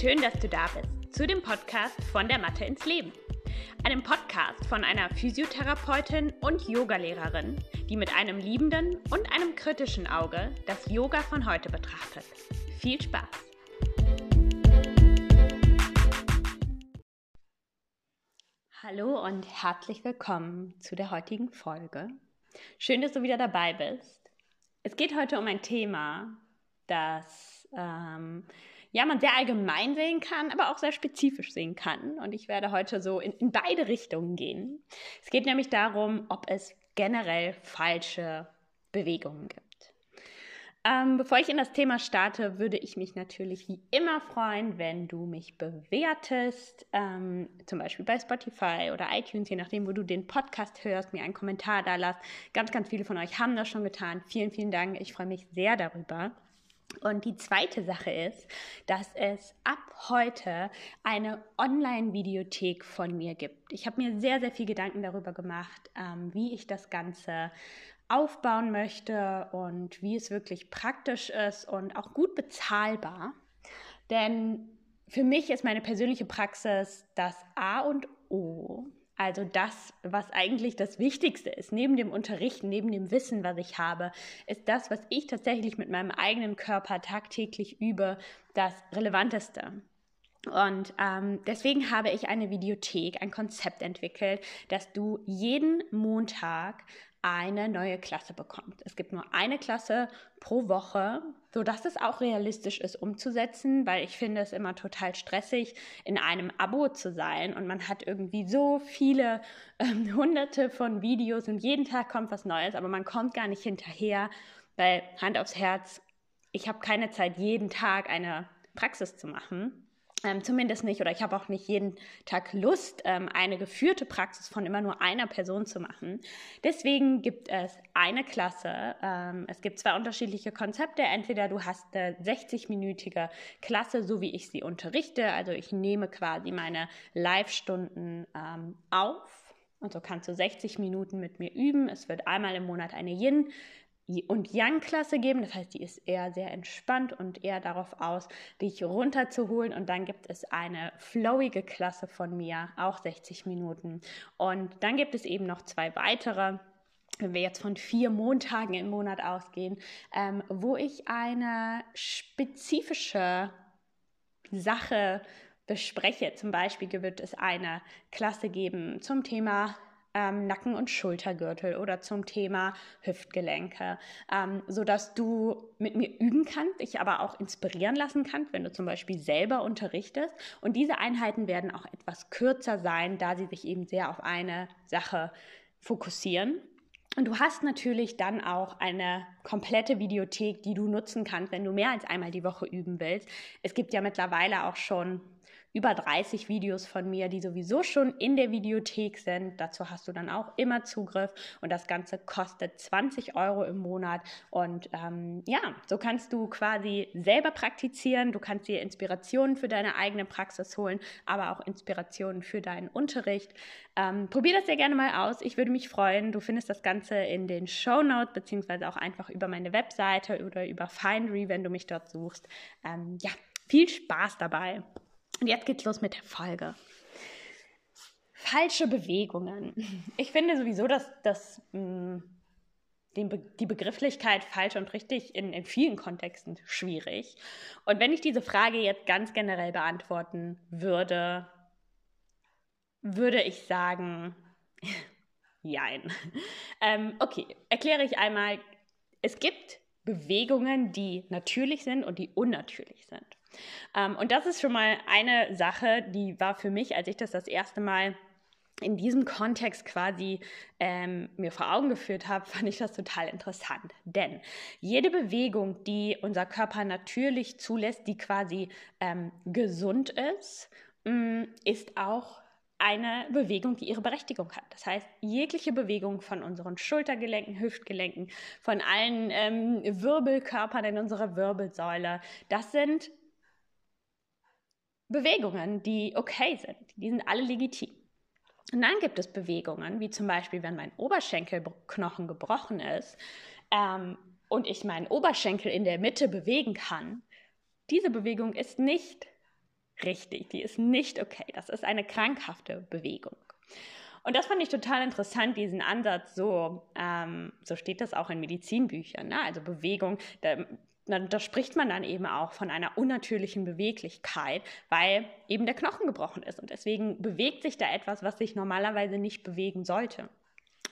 Schön, dass du da bist zu dem Podcast von der Mathe ins Leben. Einem Podcast von einer Physiotherapeutin und Yogalehrerin, die mit einem liebenden und einem kritischen Auge das Yoga von heute betrachtet. Viel Spaß! Hallo und herzlich willkommen zu der heutigen Folge. Schön, dass du wieder dabei bist. Es geht heute um ein Thema, das ähm, ja, man sehr allgemein sehen kann, aber auch sehr spezifisch sehen kann. Und ich werde heute so in, in beide Richtungen gehen. Es geht nämlich darum, ob es generell falsche Bewegungen gibt. Ähm, bevor ich in das Thema starte, würde ich mich natürlich wie immer freuen, wenn du mich bewertest, ähm, zum Beispiel bei Spotify oder iTunes, je nachdem, wo du den Podcast hörst, mir einen Kommentar da lässt. Ganz, ganz viele von euch haben das schon getan. Vielen, vielen Dank. Ich freue mich sehr darüber. Und die zweite Sache ist, dass es ab heute eine Online-Videothek von mir gibt. Ich habe mir sehr, sehr viel Gedanken darüber gemacht, ähm, wie ich das Ganze aufbauen möchte und wie es wirklich praktisch ist und auch gut bezahlbar. Denn für mich ist meine persönliche Praxis das A und O also das, was eigentlich das Wichtigste ist, neben dem Unterrichten, neben dem Wissen, was ich habe, ist das, was ich tatsächlich mit meinem eigenen Körper tagtäglich übe, das Relevanteste. Und ähm, deswegen habe ich eine Videothek, ein Konzept entwickelt, dass du jeden Montag eine neue Klasse bekommt. Es gibt nur eine Klasse pro Woche, sodass es auch realistisch ist umzusetzen, weil ich finde es immer total stressig, in einem Abo zu sein und man hat irgendwie so viele ähm, hunderte von Videos und jeden Tag kommt was Neues, aber man kommt gar nicht hinterher, weil Hand aufs Herz, ich habe keine Zeit, jeden Tag eine Praxis zu machen. Ähm, zumindest nicht, oder ich habe auch nicht jeden Tag Lust, ähm, eine geführte Praxis von immer nur einer Person zu machen. Deswegen gibt es eine Klasse. Ähm, es gibt zwei unterschiedliche Konzepte. Entweder du hast eine 60-minütige Klasse, so wie ich sie unterrichte. Also ich nehme quasi meine Live-Stunden ähm, auf. Und so kannst du 60 Minuten mit mir üben. Es wird einmal im Monat eine Yin und Yang-Klasse geben. Das heißt, die ist eher sehr entspannt und eher darauf aus, dich runterzuholen. Und dann gibt es eine flowige Klasse von mir, auch 60 Minuten. Und dann gibt es eben noch zwei weitere wenn wir jetzt von vier Montagen im Monat ausgehen, ähm, wo ich eine spezifische Sache bespreche. Zum Beispiel wird es eine Klasse geben zum Thema ähm, Nacken- und Schultergürtel oder zum Thema Hüftgelenke, ähm, sodass du mit mir üben kannst, dich aber auch inspirieren lassen kannst, wenn du zum Beispiel selber unterrichtest. Und diese Einheiten werden auch etwas kürzer sein, da sie sich eben sehr auf eine Sache fokussieren. Und du hast natürlich dann auch eine komplette Videothek, die du nutzen kannst, wenn du mehr als einmal die Woche üben willst. Es gibt ja mittlerweile auch schon über 30 Videos von mir, die sowieso schon in der Videothek sind. Dazu hast du dann auch immer Zugriff und das Ganze kostet 20 Euro im Monat. Und ähm, ja, so kannst du quasi selber praktizieren. Du kannst dir Inspirationen für deine eigene Praxis holen, aber auch Inspirationen für deinen Unterricht. Ähm, probier das sehr gerne mal aus. Ich würde mich freuen. Du findest das Ganze in den Show Notes, beziehungsweise auch einfach über meine Webseite oder über Findery, wenn du mich dort suchst. Ähm, ja, viel Spaß dabei. Und jetzt geht's los mit der Folge. Falsche Bewegungen. Ich finde sowieso, dass, dass mh, mm, Be die Begrifflichkeit falsch und richtig in, in vielen Kontexten schwierig. Und wenn ich diese Frage jetzt ganz generell beantworten würde, würde ich sagen, jein. Ähm, okay, erkläre ich einmal. Es gibt Bewegungen, die natürlich sind und die unnatürlich sind. Ähm, und das ist schon mal eine Sache, die war für mich, als ich das das erste Mal in diesem Kontext quasi ähm, mir vor Augen geführt habe, fand ich das total interessant. Denn jede Bewegung, die unser Körper natürlich zulässt, die quasi ähm, gesund ist, mm, ist auch eine Bewegung, die ihre Berechtigung hat. Das heißt, jegliche Bewegung von unseren Schultergelenken, Hüftgelenken, von allen ähm, Wirbelkörpern in unserer Wirbelsäule, das sind Bewegungen, die okay sind. Die sind alle legitim. Und dann gibt es Bewegungen, wie zum Beispiel, wenn mein Oberschenkelknochen gebrochen ist ähm, und ich meinen Oberschenkel in der Mitte bewegen kann. Diese Bewegung ist nicht richtig, die ist nicht okay. Das ist eine krankhafte Bewegung. Und das fand ich total interessant, diesen Ansatz. So, ähm, so steht das auch in Medizinbüchern. Ne? Also Bewegung, da, da spricht man dann eben auch von einer unnatürlichen Beweglichkeit, weil eben der Knochen gebrochen ist. Und deswegen bewegt sich da etwas, was sich normalerweise nicht bewegen sollte.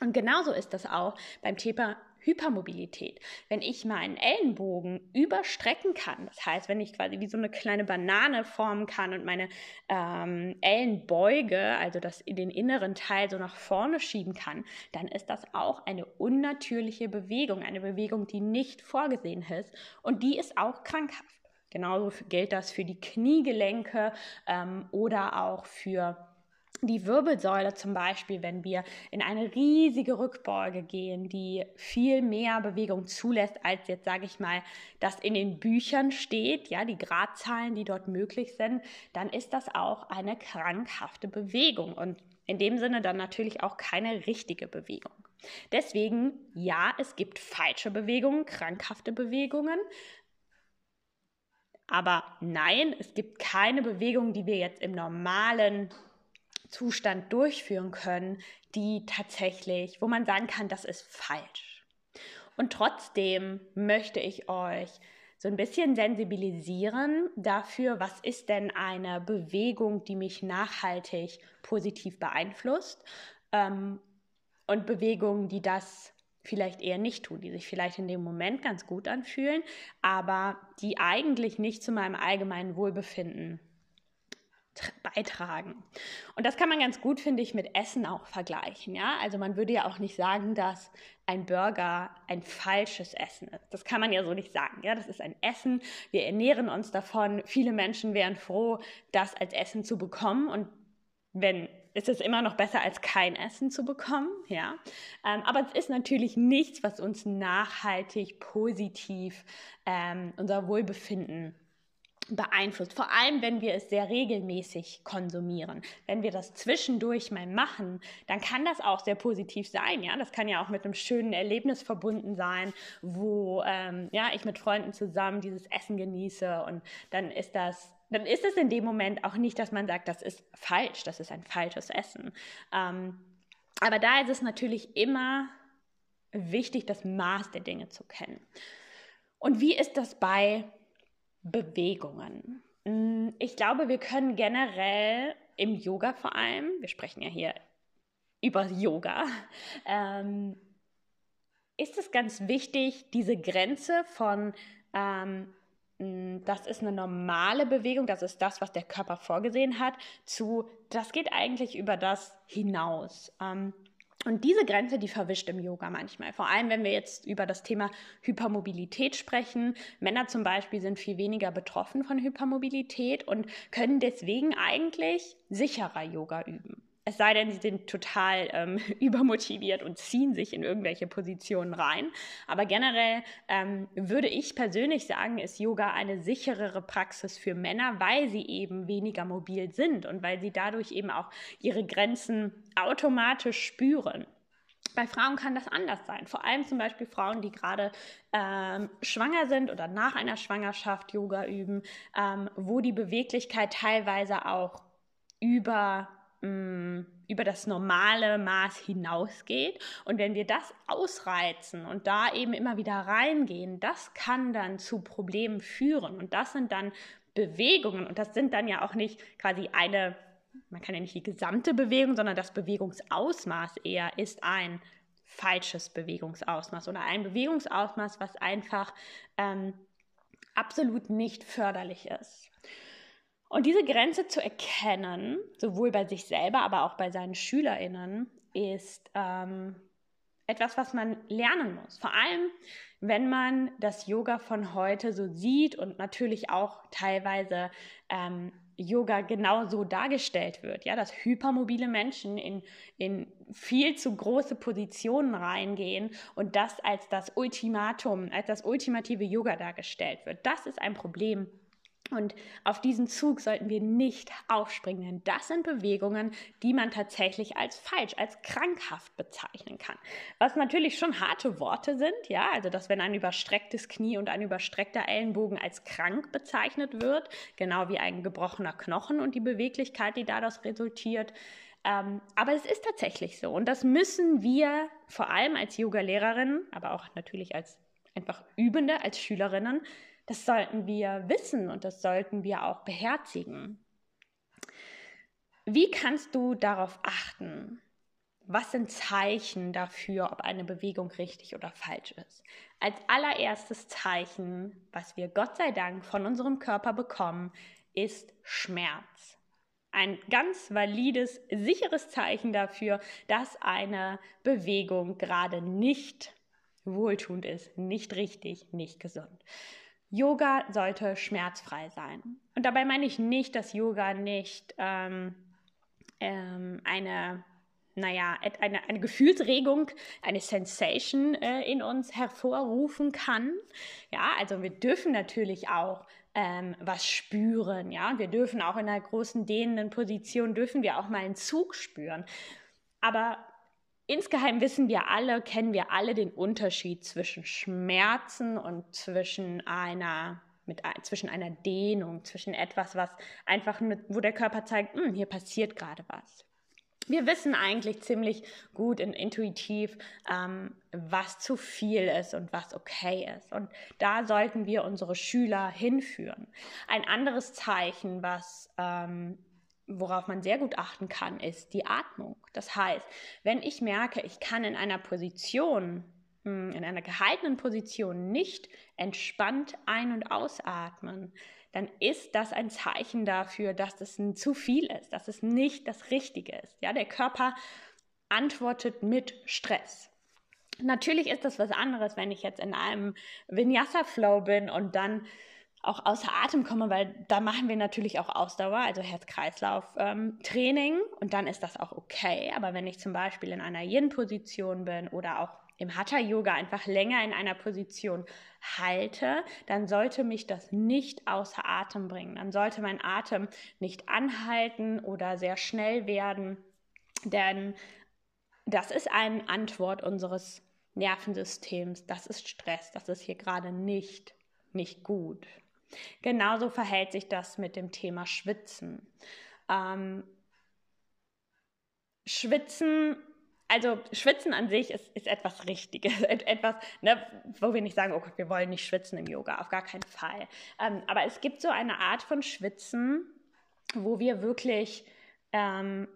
Und genauso ist das auch beim Thema Hypermobilität. Wenn ich meinen Ellenbogen überstrecken kann, das heißt, wenn ich quasi wie so eine kleine Banane formen kann und meine ähm, Ellenbeuge, also das den inneren Teil so nach vorne schieben kann, dann ist das auch eine unnatürliche Bewegung, eine Bewegung, die nicht vorgesehen ist und die ist auch krankhaft. Genauso gilt das für die Kniegelenke ähm, oder auch für die Wirbelsäule zum Beispiel, wenn wir in eine riesige Rückbeuge gehen, die viel mehr Bewegung zulässt, als jetzt sage ich mal, das in den Büchern steht, ja, die Gradzahlen, die dort möglich sind, dann ist das auch eine krankhafte Bewegung und in dem Sinne dann natürlich auch keine richtige Bewegung. Deswegen, ja, es gibt falsche Bewegungen, krankhafte Bewegungen, aber nein, es gibt keine Bewegung, die wir jetzt im normalen Zustand durchführen können, die tatsächlich, wo man sagen kann, das ist falsch. Und trotzdem möchte ich euch so ein bisschen sensibilisieren dafür, was ist denn eine Bewegung, die mich nachhaltig positiv beeinflusst ähm, und Bewegungen, die das vielleicht eher nicht tun, die sich vielleicht in dem Moment ganz gut anfühlen, aber die eigentlich nicht zu meinem allgemeinen Wohlbefinden beitragen. Und das kann man ganz gut, finde ich, mit Essen auch vergleichen. Ja? Also man würde ja auch nicht sagen, dass ein Burger ein falsches Essen ist. Das kann man ja so nicht sagen. Ja? Das ist ein Essen. Wir ernähren uns davon. Viele Menschen wären froh, das als Essen zu bekommen. Und wenn ist es immer noch besser, als kein Essen zu bekommen, ja. Ähm, aber es ist natürlich nichts, was uns nachhaltig positiv ähm, unser Wohlbefinden beeinflusst. Vor allem, wenn wir es sehr regelmäßig konsumieren. Wenn wir das zwischendurch mal machen, dann kann das auch sehr positiv sein. Ja, das kann ja auch mit einem schönen Erlebnis verbunden sein, wo ähm, ja ich mit Freunden zusammen dieses Essen genieße und dann ist das dann ist es in dem Moment auch nicht, dass man sagt, das ist falsch, das ist ein falsches Essen. Ähm, aber da ist es natürlich immer wichtig, das Maß der Dinge zu kennen. Und wie ist das bei Bewegungen. Mm, ich glaube, wir können generell im Yoga vor allem, wir sprechen ja hier über Yoga, ähm, ist es ganz wichtig, diese Grenze von, ähm, mm, das ist eine normale Bewegung, das ist das, was der Körper vorgesehen hat, zu, das geht eigentlich über das hinaus. Ähm, und diese Grenze, die verwischt im Yoga manchmal. Vor allem, wenn wir jetzt über das Thema Hypermobilität sprechen. Männer zum Beispiel sind viel weniger betroffen von Hypermobilität und können deswegen eigentlich sicherer Yoga üben. Es sei denn, sie sind total ähm, übermotiviert und ziehen sich in irgendwelche Positionen rein. Aber generell ähm, würde ich persönlich sagen, ist Yoga eine sicherere Praxis für Männer, weil sie eben weniger mobil sind und weil sie dadurch eben auch ihre Grenzen automatisch spüren. Bei Frauen kann das anders sein. Vor allem zum Beispiel Frauen, die gerade ähm, schwanger sind oder nach einer Schwangerschaft Yoga üben, ähm, wo die Beweglichkeit teilweise auch über Über das normale Maß hinausgeht. Und wenn wir das ausreizen und da eben immer wieder reingehen, das kann dann zu Problemen führen. Und das sind dann Bewegungen. Und das sind dann ja auch nicht quasi eine, man kann ja nicht die gesamte Bewegung, sondern das Bewegungsausmaß eher ist ein falsches Bewegungsausmaß oder ein Bewegungsausmaß, was einfach ähm, absolut nicht förderlich ist. Und diese Grenze zu erkennen, sowohl bei sich selber, aber auch bei seinen SchülerInnen, ist ähm, etwas, was man lernen muss. Vor allem, wenn man das Yoga von heute so sieht und natürlich auch teilweise ähm, Yoga genau so dargestellt wird, ja, dass hypermobile Menschen in, in viel zu große Positionen reingehen und das als das Ultimatum, als das ultimative Yoga dargestellt wird. Das ist ein Problem Und auf diesen Zug sollten wir nicht aufspringen, denn das sind Bewegungen, die man tatsächlich als falsch, als krankhaft bezeichnen kann. Was natürlich schon harte Worte sind, ja, also dass wenn ein überstrecktes Knie und ein überstreckter Ellenbogen als krank bezeichnet wird, genau wie ein gebrochener Knochen und die Beweglichkeit, die daraus resultiert. Ähm, aber es ist tatsächlich so und das müssen wir vor allem als Yoga-Lehrerin, aber auch natürlich als einfach Übende, als Schülerinnen, das sollten wir wissen und das sollten wir auch beherzigen. Wie kannst du darauf achten? Was sind Zeichen dafür, ob eine Bewegung richtig oder falsch ist? Als allererstes Zeichen, was wir Gott sei Dank von unserem Körper bekommen, ist Schmerz. Ein ganz valides, sicheres Zeichen dafür, dass eine Bewegung gerade nicht wohltuend ist, nicht richtig, nicht gesund. Yoga sollte schmerzfrei sein. Und dabei meine ich nicht, dass Yoga nicht ähm, ähm, eine, naja, eine, eine Gefühlsregung, eine Sensation äh, in uns hervorrufen kann. Ja, also wir dürfen natürlich auch ähm, was spüren, ja, wir dürfen auch in einer großen dehnenden Position, dürfen wir auch mal einen Zug spüren. Aber Insgeheim wissen wir alle, kennen wir alle den Unterschied zwischen Schmerzen und zwischen einer mit, zwischen einer Dehnung, zwischen etwas, was einfach, mit, wo der Körper zeigt, hm, hier passiert gerade was. Wir wissen eigentlich ziemlich gut und intuitiv, ähm, was zu viel ist und was okay ist. Und da sollten wir unsere Schüler hinführen. Ein anderes Zeichen, was ähm, worauf man sehr gut achten kann, ist die Atmung. Das heißt, wenn ich merke, ich kann in einer Position, hm, in einer gehaltenen Position nicht entspannt ein- und ausatmen, dann ist das ein Zeichen dafür, dass das zu viel ist, dass es nicht das Richtige ist. Ja, der Körper antwortet mit Stress. Natürlich ist das was anderes, wenn ich jetzt in einem Vinyasa-Flow bin und dann auch außer Atem komme, weil da machen wir natürlich auch Ausdauer, also Herz-Kreislauf-Training ähm, und dann ist das auch okay. Aber wenn ich zum Beispiel in einer Yin-Position bin oder auch im Hatha-Yoga einfach länger in einer Position halte, dann sollte mich das nicht außer Atem bringen. Dann sollte mein Atem nicht anhalten oder sehr schnell werden, denn das ist eine Antwort unseres Nervensystems. Das ist Stress. Das ist hier gerade nicht, nicht gut. Genauso verhält sich das mit dem Thema Schwitzen. Ähm, Schwitzen, also Schwitzen an sich ist, ist etwas Richtiges, etwas, ne, wo wir nicht sagen, oh Gott, wir wollen nicht schwitzen im Yoga, auf gar keinen Fall. Ähm, aber es gibt so eine Art von Schwitzen, wo wir wirklich ähm,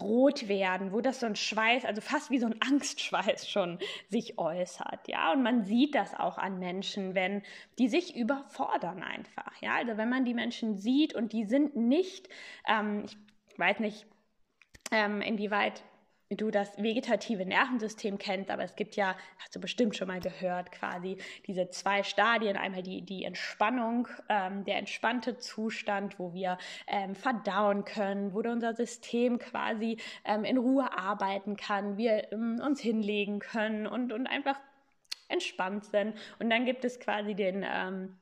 rot werden, wo das so ein Schweiß, also fast wie so ein Angstschweiß schon sich äußert, ja. Und man sieht das auch an Menschen, wenn die sich überfordern einfach, ja. Also wenn man die Menschen sieht und die sind nicht, ähm, ich weiß nicht, ähm, inwieweit du das vegetative Nervensystem kennst, aber es gibt ja, hast du bestimmt schon mal gehört, quasi diese zwei Stadien. Einmal die, die Entspannung, ähm, der entspannte Zustand, wo wir ähm, verdauen können, wo unser System quasi ähm, in Ruhe arbeiten kann, wir ähm, uns hinlegen können und, und einfach entspannt sind. Und dann gibt es quasi den ähm,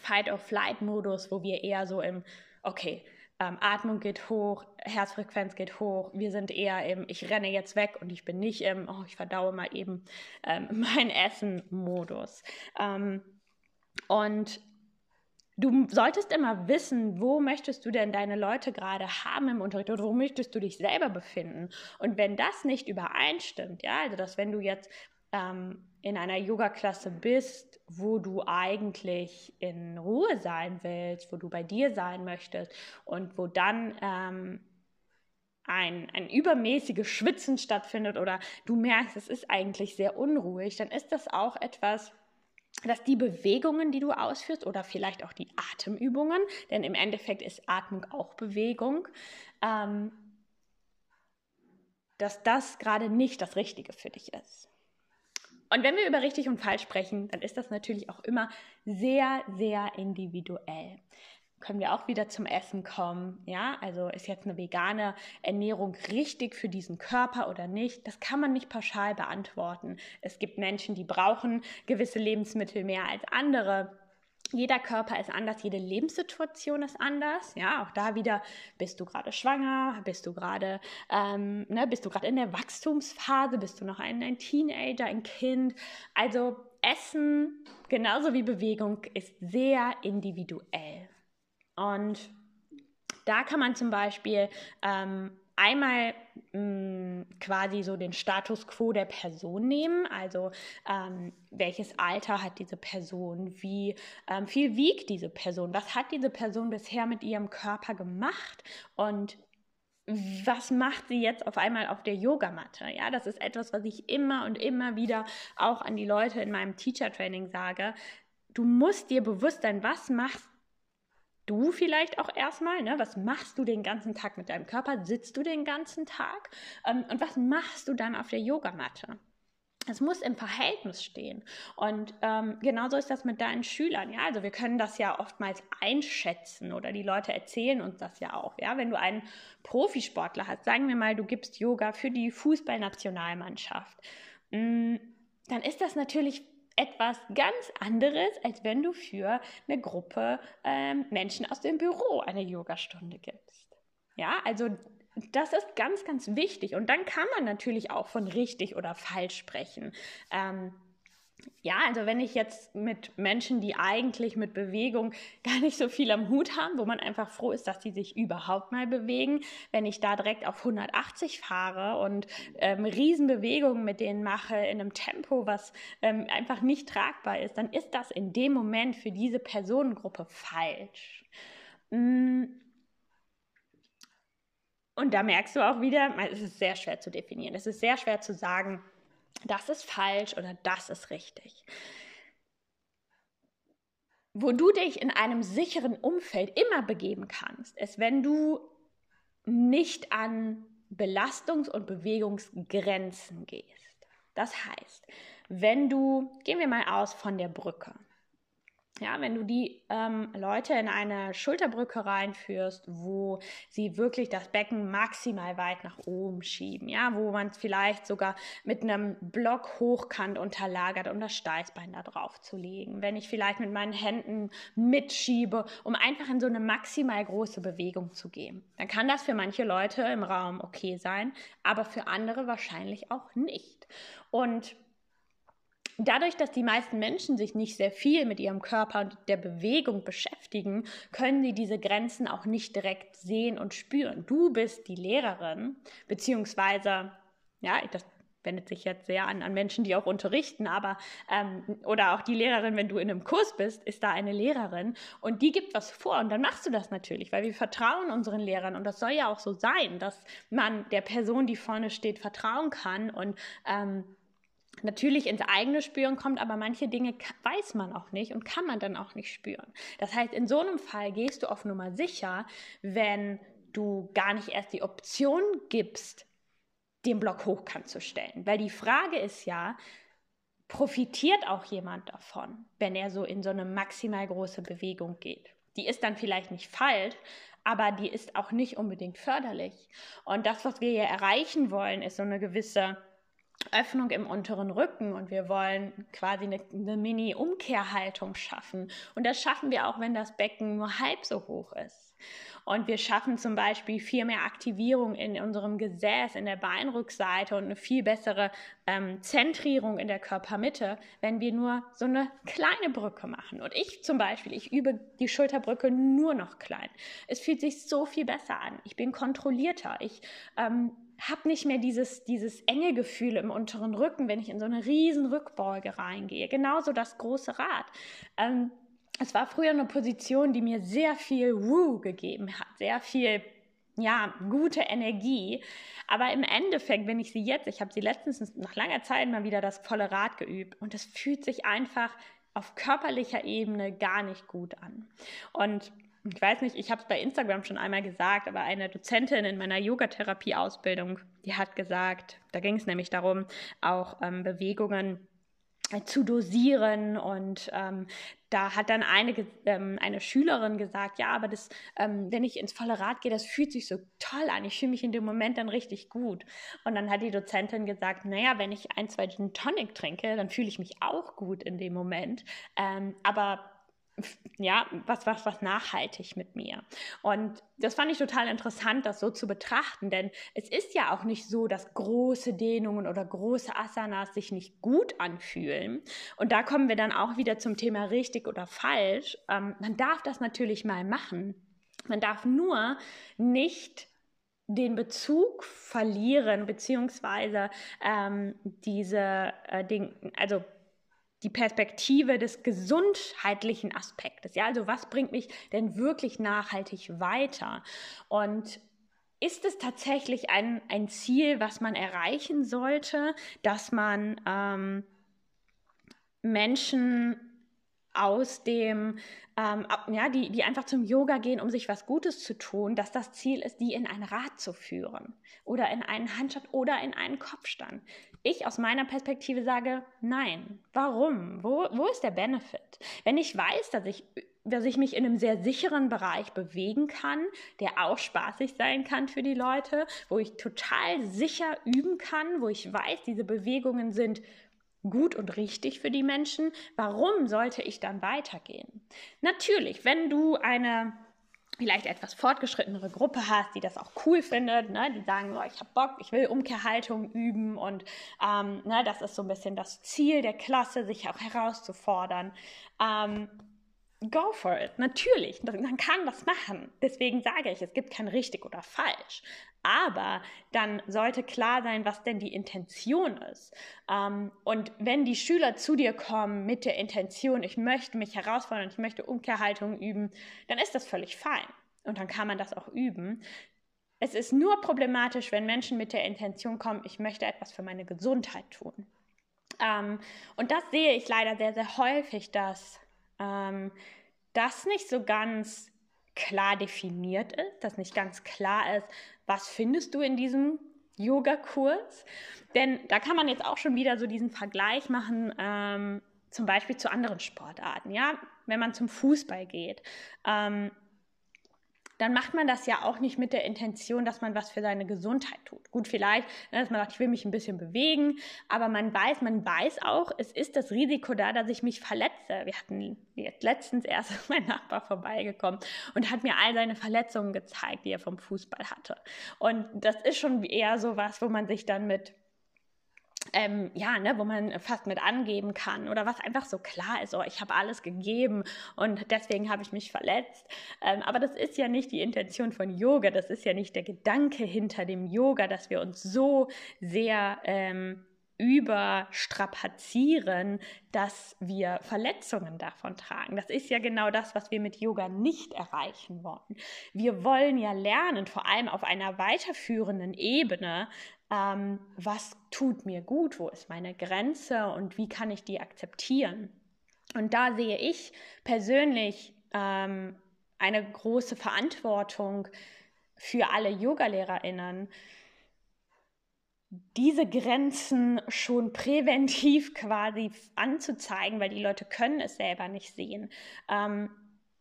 Fight-or-Flight-Modus, wo wir eher so im, okay, ähm, Atmung geht hoch, Herzfrequenz geht hoch. Wir sind eher im, ich renne jetzt weg und ich bin nicht im, oh, ich verdaue mal eben ähm, mein Essen-Modus. Ähm, und du solltest immer wissen, wo möchtest du denn deine Leute gerade haben im Unterricht oder wo möchtest du dich selber befinden. Und wenn das nicht übereinstimmt, ja, also dass wenn du jetzt ähm, in einer Yoga-Klasse bist, wo du eigentlich in Ruhe sein willst, wo du bei dir sein möchtest und wo dann ähm, ein, ein übermäßiges Schwitzen stattfindet oder du merkst, es ist eigentlich sehr unruhig, dann ist das auch etwas, dass die Bewegungen, die du ausführst oder vielleicht auch die Atemübungen, denn im Endeffekt ist Atmung auch Bewegung, ähm, dass das gerade nicht das Richtige für dich ist. Und wenn wir über richtig und falsch sprechen, dann ist das natürlich auch immer sehr, sehr individuell. Können wir auch wieder zum Essen kommen? Ja, also ist jetzt eine vegane Ernährung richtig für diesen Körper oder nicht? Das kann man nicht pauschal beantworten. Es gibt Menschen, die brauchen gewisse Lebensmittel mehr als andere. Jeder Körper ist anders, jede Lebenssituation ist anders. Ja, auch da wieder, bist du gerade schwanger, bist du gerade, ähm, ne, bist du gerade in der Wachstumsphase, bist du noch ein, ein Teenager, ein Kind. Also Essen, genauso wie Bewegung, ist sehr individuell. Und da kann man zum Beispiel ähm, einmal mh, mm, quasi so den Status quo der Person nehmen, also ähm, welches Alter hat diese Person, wie ähm, viel wiegt diese Person, was hat diese Person bisher mit ihrem Körper gemacht und was macht sie jetzt auf einmal auf der Yogamatte? Ja, das ist etwas, was ich immer und immer wieder auch an die Leute in meinem Teacher Training sage. Du musst dir bewusst sein, was machst du vielleicht auch erstmal, ne? Was machst du den ganzen Tag mit deinem Körper? Sitzt du den ganzen Tag? Ähm, und was machst du dann auf der Yogamatte? Es muss im Verhältnis stehen. Und ähm, genauso ist das mit deinen Schülern. Ja, also wir können das ja oftmals einschätzen oder die Leute erzählen uns das ja auch. Ja, wenn du einen Profisportler hast, sagen wir mal, du gibst Yoga für die Fußballnationalmannschaft, mm, dann ist das natürlich etwas ganz anderes, als wenn du für eine Gruppe ähm, Menschen aus dem Büro eine Yogastunde gibst. Ja, also das ist ganz, ganz wichtig. Und dann kann man natürlich auch von richtig oder falsch sprechen. Ähm, ja, also wenn ich jetzt mit Menschen, die eigentlich mit Bewegung gar nicht so viel am Hut haben, wo man einfach froh ist, dass die sich überhaupt mal bewegen, wenn ich da direkt auf 180 fahre und ähm, Riesenbewegungen mit denen mache in einem Tempo, was ähm, einfach nicht tragbar ist, dann ist das in dem Moment für diese Personengruppe falsch. Mm. Und da merkst du auch wieder, es ist sehr schwer zu definieren. Es ist sehr schwer zu sagen, das ist falsch oder das ist richtig. Wo du dich in einem sicheren Umfeld immer begeben kannst, ist, wenn du nicht an Belastungs- und Bewegungsgrenzen gehst. Das heißt, wenn du, gehen wir mal aus von der Brücke. Ja, wenn du die ähm, Leute in eine Schulterbrücke reinführst, wo sie wirklich das Becken maximal weit nach oben schieben, ja, wo man es vielleicht sogar mit einem Block hochkant unterlagert, um das Steißbein da drauf zu legen. Wenn ich vielleicht mit meinen Händen mitschiebe, um einfach in so eine maximal große Bewegung zu gehen, dann kann das für manche Leute im Raum okay sein, aber für andere wahrscheinlich auch nicht. Und Dadurch, dass die meisten Menschen sich nicht sehr viel mit ihrem Körper und der Bewegung beschäftigen, können sie diese Grenzen auch nicht direkt sehen und spüren. Du bist die Lehrerin, beziehungsweise, ja, das wendet sich jetzt sehr an, an Menschen, die auch unterrichten, aber ähm, oder auch die Lehrerin, wenn du in einem Kurs bist, ist da eine Lehrerin und die gibt was vor und dann machst du das natürlich, weil wir vertrauen unseren Lehrern und das soll ja auch so sein, dass man der Person, die vorne steht, vertrauen kann und ähm, natürlich ins eigene Spüren kommt, aber manche Dinge weiß man auch nicht und kann man dann auch nicht spüren. Das heißt, in so einem Fall gehst du auf Nummer sicher, wenn du gar nicht erst die Option gibst, den Block hochkant zu stellen. Weil die Frage ist ja, profitiert auch jemand davon, wenn er so in so eine maximal große Bewegung geht? Die ist dann vielleicht nicht falsch, aber die ist auch nicht unbedingt förderlich. Und das, was wir hier erreichen wollen, ist so eine gewisse Öffnung im unteren Rücken und wir wollen quasi eine, eine Mini-Umkehrhaltung schaffen. Und das schaffen wir auch, wenn das Becken nur halb so hoch ist. Und wir schaffen zum Beispiel viel mehr Aktivierung in unserem Gesäß, in der Beinrückseite und eine viel bessere ähm, Zentrierung in der Körpermitte, wenn wir nur so eine kleine Brücke machen. Und ich zum Beispiel, ich übe die Schulterbrücke nur noch klein. Es fühlt sich so viel besser an. Ich bin kontrollierter. Ich ähm, habe nicht mehr dieses, dieses enge Gefühl im unteren Rücken, wenn ich in so eine riesen Rückbeuge reingehe. Genauso das große Rad. Ähm, es war früher eine Position, die mir sehr viel Woo gegeben hat, sehr viel ja, gute Energie. Aber im Endeffekt, wenn ich sie jetzt, ich habe sie letztens nach langer Zeit mal wieder das volle Rad geübt und es fühlt sich einfach auf körperlicher Ebene gar nicht gut an. Und ich weiß nicht, ich habe es bei Instagram schon einmal gesagt, aber eine Dozentin in meiner Yogatherapie-Ausbildung, die hat gesagt, da ging es nämlich darum, auch ähm, Bewegungen zu dosieren und ähm, da hat dann eine, ähm, eine Schülerin gesagt, ja, aber das, ähm, wenn ich ins volle Rad gehe, das fühlt sich so toll an. Ich fühle mich in dem Moment dann richtig gut. Und dann hat die Dozentin gesagt, naja, wenn ich ein, zwei Gin Tonic trinke, dann fühle ich mich auch gut in dem Moment. Ähm, aber ja, was, was, was nachhaltig mit mir. Und das fand ich total interessant, das so zu betrachten, denn es ist ja auch nicht so, dass große Dehnungen oder große Asanas sich nicht gut anfühlen. Und da kommen wir dann auch wieder zum Thema richtig oder falsch. Ähm, man darf das natürlich mal machen. Man darf nur nicht den Bezug verlieren, beziehungsweise ähm, diese äh, Ding, also die Perspektive des gesundheitlichen Aspektes. Ja, also was bringt mich denn wirklich nachhaltig weiter? Und ist es tatsächlich ein, ein Ziel, was man erreichen sollte, dass man ähm, Menschen aus dem, ähm, ja, die, die einfach zum Yoga gehen, um sich was Gutes zu tun, dass das Ziel ist, die in ein Rad zu führen oder in einen Handstand oder in einen Kopfstand. Ich aus meiner Perspektive sage, nein. Warum? Wo, wo ist der Benefit? Wenn ich weiß, dass ich dass ich mich in einem sehr sicheren Bereich bewegen kann, der auch spaßig sein kann für die Leute, wo ich total sicher üben kann, wo ich weiß, diese Bewegungen sind gut und richtig für die Menschen, warum sollte ich dann weitergehen? Natürlich, wenn du eine vielleicht etwas fortgeschrittenere Gruppe hast, die das auch cool findet, ne? die sagen, oh, ich habe Bock, ich will Umkehrhaltung üben und ähm, ne, das ist so ein bisschen das Ziel der Klasse, sich auch herauszufordern. Ähm, go for it, natürlich, man kann das machen. Deswegen sage ich, es gibt kein richtig oder falsch. Aber dann sollte klar sein, was denn die Intention ist. Ähm, und wenn die Schüler zu dir kommen mit der Intention, ich möchte mich herausfordern, ich möchte Umkehrhaltung üben, dann ist das völlig fein. Und dann kann man das auch üben. Es ist nur problematisch, wenn Menschen mit der Intention kommen, ich möchte etwas für meine Gesundheit tun. Ähm, und das sehe ich leider sehr, sehr häufig, dass ähm, das nicht so ganz klar definiert ist, dass nicht ganz klar ist, was findest du in diesem Yoga-Kurs? Denn da kann man jetzt auch schon wieder so diesen Vergleich machen, ähm, zum Beispiel zu anderen Sportarten. Ja, wenn man zum Fußball geht. Ähm, dann macht man das ja auch nicht mit der Intention, dass man was für seine Gesundheit tut. Gut, vielleicht, ne, dass man sagt, ich will mich ein bisschen bewegen, aber man weiß, man weiß auch, es ist das Risiko da, dass ich mich verletze. Wir hatten jetzt letztens erst mein Nachbar vorbeigekommen und hat mir all seine Verletzungen gezeigt, die er vom Fußball hatte. Und das ist schon eher so was, wo man sich dann mit ähm, ja, ne, wo man fast mit angeben kann oder was einfach so klar ist, oh, ich habe alles gegeben und deswegen habe ich mich verletzt. Ähm, aber das ist ja nicht die Intention von Yoga, das ist ja nicht der Gedanke hinter dem Yoga, dass wir uns so sehr ähm, überstrapazieren, dass wir Verletzungen davon tragen. Das ist ja genau das, was wir mit Yoga nicht erreichen wollen. Wir wollen ja lernen, vor allem auf einer weiterführenden Ebene, ähm, was tut mir gut, wo ist meine Grenze und wie kann ich die akzeptieren. Und da sehe ich persönlich ähm, eine große Verantwortung für alle Yogalehrerinnen, diese Grenzen schon präventiv quasi anzuzeigen, weil die Leute können es selber nicht sehen. Ähm,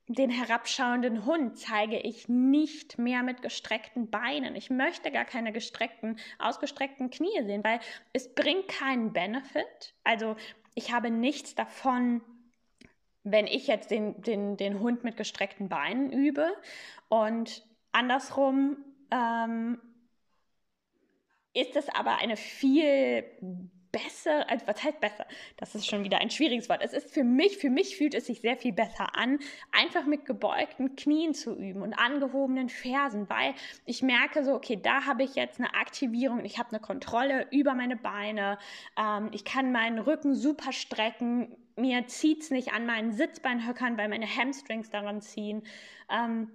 den herabschauenden Hund zeige ich nicht mehr mit gestreckten Beinen. Ich möchte gar keine gestreckten, ausgestreckten Knie sehen, weil es bringt keinen Benefit. Also ich habe nichts davon, wenn ich jetzt den, den, den Hund mit gestreckten Beinen übe. Und andersrum ähm, ist es aber eine viel besser, also was heißt besser? Das ist schon wieder ein schwieriges Wort. Es ist für mich, für mich fühlt es sich sehr viel besser an, einfach mit gebeugten Knien zu üben und angehobenen Fersen, weil ich merke so, okay, da habe ich jetzt eine Aktivierung, ich habe eine Kontrolle über meine Beine, ähm, ich kann meinen Rücken super strecken, mir zieht es nicht an meinen Sitzbeinhöckern, weil meine Hamstrings daran ziehen. Ähm,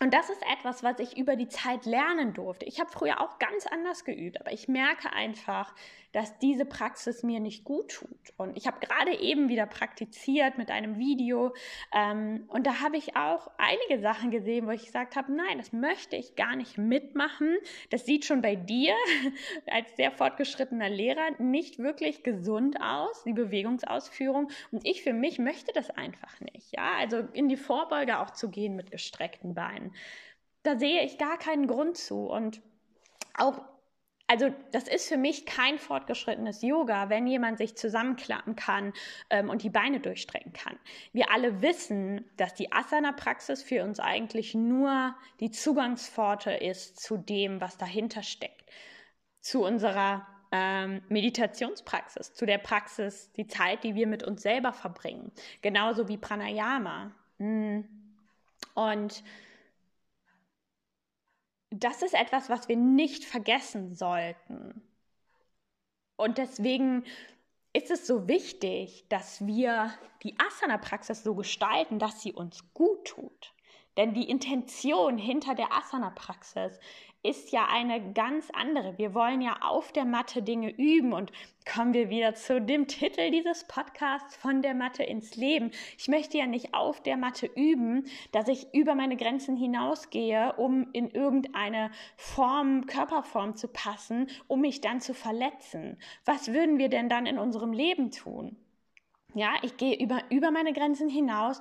und das ist etwas, was ich über die Zeit lernen durfte. Ich habe früher auch ganz anders geübt, aber ich merke einfach, dass diese Praxis mir nicht gut tut. Und ich habe gerade eben wieder praktiziert mit einem Video ähm, und da habe ich auch einige Sachen gesehen, wo ich gesagt habe, nein, das möchte ich gar nicht mitmachen. Das sieht schon bei dir als sehr fortgeschrittener Lehrer nicht wirklich gesund aus, die Bewegungsausführung. Und ich für mich möchte das einfach nicht. Ja, also in die Vorbeuge auch zu gehen mit gestreckten Beinen. Da sehe ich gar keinen Grund zu. Und auch also das ist für mich kein fortgeschrittenes Yoga, wenn jemand sich zusammenklappen kann ähm, und die Beine durchstrecken kann. Wir alle wissen, dass die Asana-Praxis für uns eigentlich nur die Zugangspforte ist zu dem, was dahinter steckt, zu unserer ähm, Meditationspraxis, zu der Praxis, die Zeit, die wir mit uns selber verbringen, genauso wie Pranayama. Hm. Und das ist etwas, was wir nicht vergessen sollten. Und deswegen ist es so wichtig, dass wir die Asana-Praxis so gestalten, dass sie uns gut tut. Denn die Intention hinter der Asana-Praxis ist ja eine ganz andere. Wir wollen ja auf der Matte Dinge üben und kommen wir wieder zu dem Titel dieses Podcasts von der Matte ins Leben. Ich möchte ja nicht auf der Matte üben, dass ich über meine Grenzen hinausgehe, um in irgendeine Form, Körperform zu passen, um mich dann zu verletzen. Was würden wir denn dann in unserem Leben tun? Ja, ich gehe über, über meine Grenzen hinaus,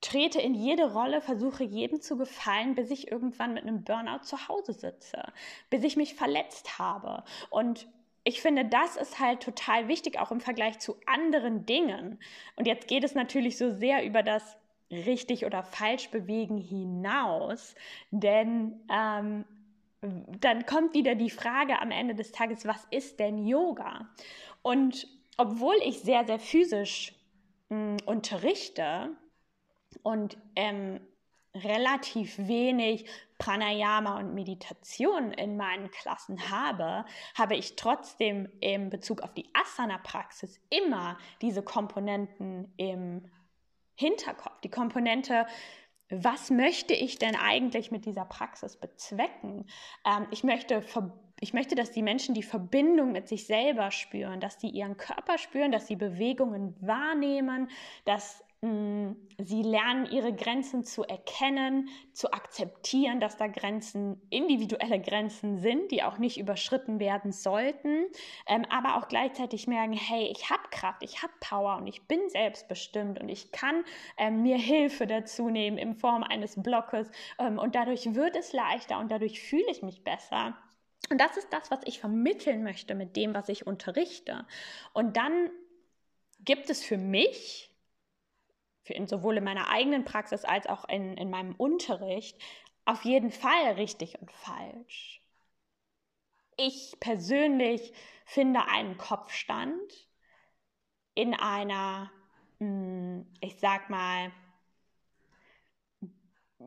trete in jede Rolle, versuche jedem zu gefallen, bis ich irgendwann mit einem Burnout zu Hause sitze, bis ich mich verletzt habe. Und ich finde, das ist halt total wichtig, auch im Vergleich zu anderen Dingen. Und jetzt geht es natürlich so sehr über das richtig oder falsch bewegen hinaus, denn ähm, dann kommt wieder die Frage am Ende des Tages, was ist denn Yoga? Und obwohl ich sehr, sehr physisch mh, unterrichte, und ähm, relativ wenig Pranayama und Meditation in meinen Klassen habe, habe ich trotzdem in Bezug auf die Asana-Praxis immer diese Komponenten im Hinterkopf. Die Komponente, was möchte ich denn eigentlich mit dieser Praxis bezwecken? Ähm, ich möchte ich möchte, dass die Menschen die Verbindung mit sich selber spüren, dass sie ihren Körper spüren, dass sie Bewegungen wahrnehmen, dass sie lernen ihre Grenzen zu erkennen, zu akzeptieren, dass da Grenzen, individuelle Grenzen sind, die auch nicht überschritten werden sollten, ähm, aber auch gleichzeitig merken, hey, ich habe Kraft, ich habe Power und ich bin selbstbestimmt und ich kann ähm, mir Hilfe dazu nehmen in Form eines Blockes ähm, und dadurch wird es leichter und dadurch fühle ich mich besser. Und das ist das, was ich vermitteln möchte mit dem, was ich unterrichte. Und dann gibt es für mich in, sowohl in meiner eigenen Praxis als auch in, in meinem Unterricht auf jeden Fall richtig und falsch. Ich persönlich finde einen Kopfstand in einer, hm, ich sag mal,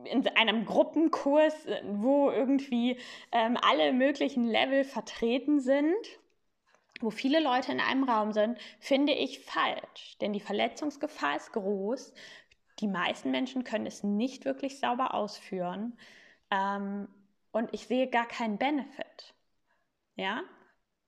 in einem Gruppenkurs, wo irgendwie ähm, alle möglichen Level vertreten sind wo viele Leute in einem Raum sind, finde ich falsch. Denn die Verletzungsgefahr ist groß. Die meisten Menschen können es nicht wirklich sauber ausführen. Ähm, und ich sehe gar keinen Benefit. Ja?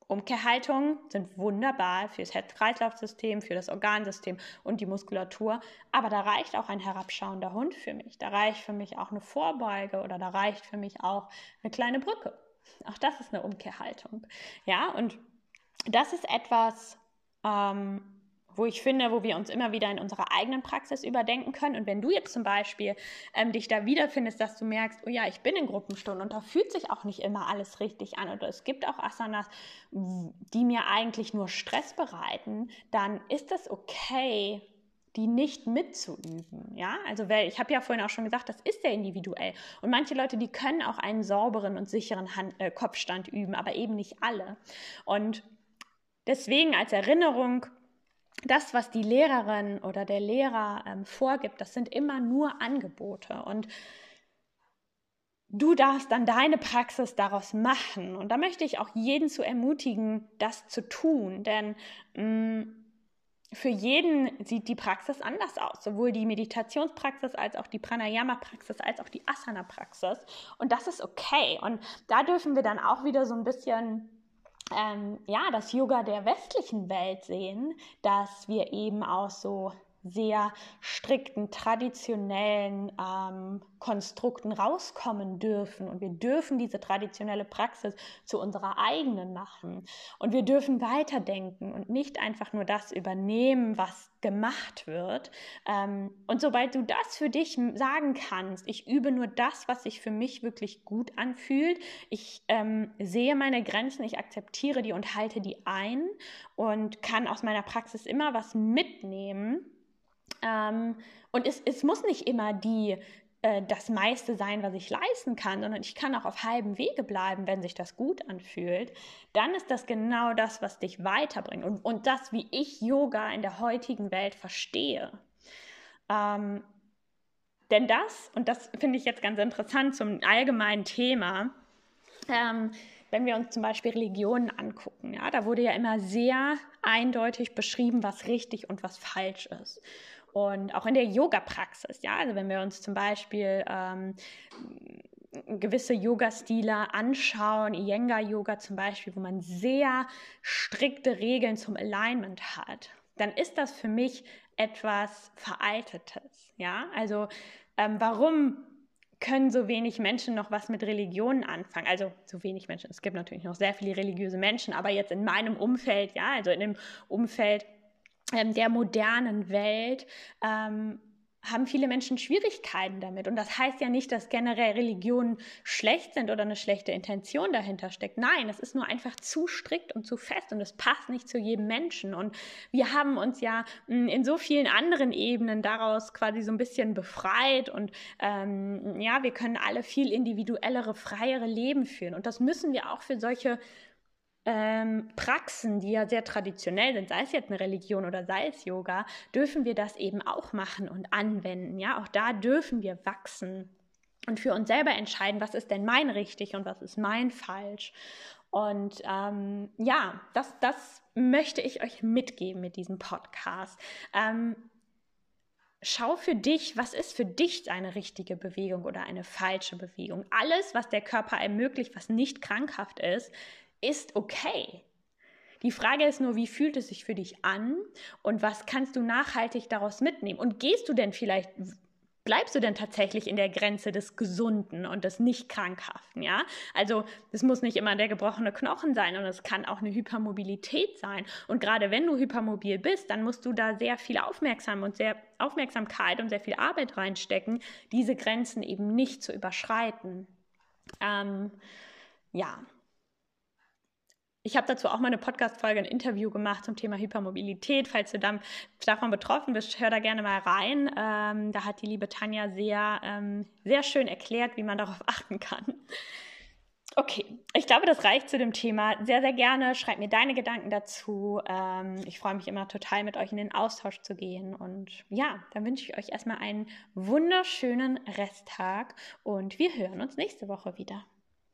Umkehrhaltungen sind wunderbar für das Herz-Kreislauf-System, für das Organsystem und die Muskulatur. Aber da reicht auch ein herabschauender Hund für mich. Da reicht für mich auch eine Vorbeuge oder da reicht für mich auch eine kleine Brücke. Auch das ist eine Umkehrhaltung. Ja, und das ist etwas, ähm, wo ich finde, wo wir uns immer wieder in unserer eigenen Praxis überdenken können. Und wenn du jetzt zum Beispiel ähm, dich da wiederfindest, dass du merkst, oh ja, ich bin in Gruppenstunden und da fühlt sich auch nicht immer alles richtig an oder es gibt auch Asanas, die mir eigentlich nur Stress bereiten, dann ist das okay, die nicht mitzuüben. Ja, also weil ich habe ja vorhin auch schon gesagt, das ist ja individuell. Und manche Leute, die können auch einen sauberen und sicheren Hand, äh, Kopfstand üben, aber eben nicht alle. Und Deswegen als Erinnerung, das, was die Lehrerin oder der Lehrer ähm, vorgibt, das sind immer nur Angebote. Und du darfst dann deine Praxis daraus machen. Und da möchte ich auch jeden zu ermutigen, das zu tun. Denn mh, mm, für jeden sieht die Praxis anders aus, sowohl die Meditationspraxis als auch die Pranayama-Praxis als auch die Asana-Praxis. Und das ist okay. Und da dürfen wir dann auch wieder so ein bisschen ähm, ja, das Yoga der westlichen Welt sehen, dass wir eben aus so sehr strikten, traditionellen ähm, Konstrukten rauskommen dürfen. Und wir dürfen diese traditionelle Praxis zu unserer eigenen machen. Und wir dürfen weiterdenken und nicht einfach nur das übernehmen, was gemacht wird. Ähm, und sobald du das für dich sagen kannst, ich übe nur das, was sich für mich wirklich gut anfühlt, ich ähm, sehe meine Grenzen, ich akzeptiere die und halte die ein und kann aus meiner Praxis immer was mitnehmen. Ähm, und es, es muss nicht immer die äh, das meiste sein, was ich leisten kann, sondern ich kann auch auf halbem Wege bleiben, wenn sich das gut anfühlt, dann ist das genau das, was dich weiterbringt und, und das, wie ich Yoga in der heutigen Welt verstehe. Ähm, denn das, und das finde ich jetzt ganz interessant zum allgemeinen Thema, ähm, wenn wir uns zum Beispiel Religionen angucken, ja, da wurde ja immer sehr eindeutig beschrieben, was richtig und was falsch ist. Und auch in der Yoga-Praxis, ja, also wenn wir uns zum Beispiel ähm, gewisse Yoga-Stile anschauen, Iyengar-Yoga zum Beispiel, wo man sehr strikte Regeln zum Alignment hat, dann ist das für mich etwas Veraltetes. Ja, also ähm, warum können so wenig Menschen noch was mit Religionen anfangen? Also so wenig Menschen. Es gibt natürlich noch sehr viele religiöse Menschen, aber jetzt in meinem Umfeld, ja, also in dem Umfeld ähm, der modernen Welt ähm, haben viele Menschen Schwierigkeiten damit. Und das heißt ja nicht, dass generell Religionen schlecht sind oder eine schlechte Intention dahinter steckt. Nein, es ist nur einfach zu strikt und zu fest und es passt nicht zu jedem Menschen. Und wir haben uns ja hm, in so vielen anderen Ebenen daraus quasi so ein bisschen befreit und ähm, ja, wir können alle viel individuellere, freiere Leben führen. Und das müssen wir auch für solche ähm, Praxen, die ja sehr traditionell sind, sei es jetzt eine Religion oder sei es Yoga, dürfen wir das eben auch machen und anwenden. Ja, auch da dürfen wir wachsen und für uns selber entscheiden, was ist denn mein richtig und was ist mein falsch. Und ähm, ja, das, das möchte ich euch mitgeben mit diesem Podcast. Ähm, schau für dich, was ist für dich eine richtige Bewegung oder eine falsche Bewegung. Alles, was der Körper ermöglicht, was nicht krankhaft ist, ist okay. Die Frage ist nur, wie fühlt es sich für dich an und was kannst du nachhaltig daraus mitnehmen? Und gehst du denn vielleicht, bleibst du denn tatsächlich in der Grenze des Gesunden und des Nicht-Krankhaften? Ja, also es muss nicht immer der gebrochene Knochen sein und es kann auch eine Hypermobilität sein. Und gerade wenn du hypermobil bist, dann musst du da sehr viel Aufmerksam und sehr Aufmerksamkeit und sehr viel Arbeit reinstecken, diese Grenzen eben nicht zu überschreiten. Ähm, ja, ich habe dazu auch mal eine Podcast-Folge, ein Interview gemacht zum Thema Hypermobilität. Falls du dann davon betroffen bist, hör da gerne mal rein. Ähm, da hat die liebe Tanja sehr, ähm, sehr schön erklärt, wie man darauf achten kann. Okay, ich glaube, das reicht zu dem Thema. Sehr, sehr gerne. Schreib mir deine Gedanken dazu. Ähm, ich freue mich immer total, mit euch in den Austausch zu gehen. Und ja, dann wünsche ich euch erstmal einen wunderschönen Resttag und wir hören uns nächste Woche wieder.